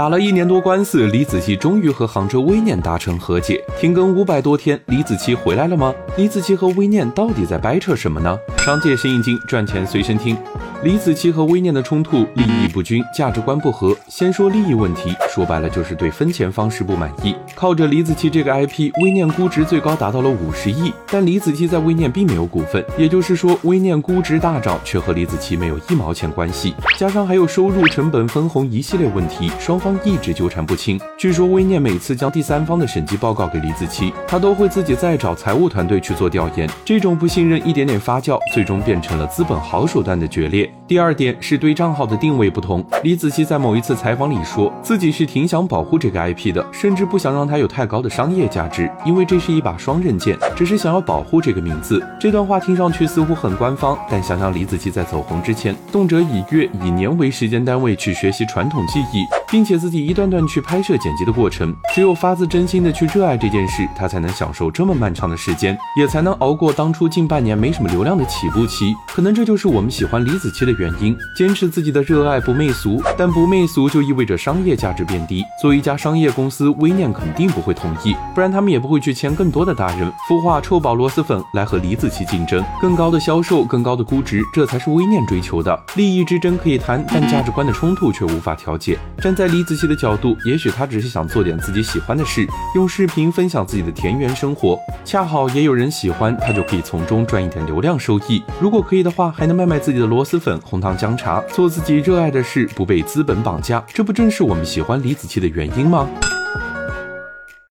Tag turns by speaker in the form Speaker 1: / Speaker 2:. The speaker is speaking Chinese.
Speaker 1: 打了一年多官司，李子柒终于和杭州微念达成和解。停更五百多天，李子柒回来了吗？李子柒和微念到底在掰扯什么呢？商界生意经，赚钱随身听。李子柒和微念的冲突，利益不均，价值观不合。先说利益问题，说白了就是对分钱方式不满意。靠着李子柒这个 IP，微念估值最高达到了五十亿，但李子柒在微念并没有股份，也就是说，微念估值大涨，却和李子柒没有一毛钱关系。加上还有收入、成本、分红一系列问题，双方一直纠缠不清。据说微念每次将第三方的审计报告给李子柒，他都会自己再找财务团队去做调研。这种不信任一点点发酵，最终变成了资本好手段的决裂。第二点是对账号的定位不同。李子柒在某一次采访里说自己是挺想保护这个 IP 的，甚至不想让它有太高的商业价值，因为这是一把双刃剑，只是想要保护这个名字。这段话听上去似乎很官方，但想想李子柒在走红之前，动辄以月、以年为时间单位去学习传统技艺。并且自己一段段去拍摄剪辑的过程，只有发自真心的去热爱这件事，他才能享受这么漫长的时间，也才能熬过当初近半年没什么流量的起步期。可能这就是我们喜欢李子柒的原因，坚持自己的热爱不媚俗，但不媚俗就意味着商业价值变低。作为一家商业公司，微念肯定不会同意，不然他们也不会去签更多的大人孵化臭宝螺蛳粉来和李子柒竞争，更高的销售，更高的估值，这才是微念追求的。利益之争可以谈，但价值观的冲突却无法调解。站在李子柒的角度，也许他只是想做点自己喜欢的事，用视频分享自己的田园生活，恰好也有人喜欢，他就可以从中赚一点流量收益。如果可以的话，还能卖卖自己的螺蛳粉粉、红糖姜茶，做自己热爱的事，不被资本绑架。这不正是我们喜欢李子柒的原因吗？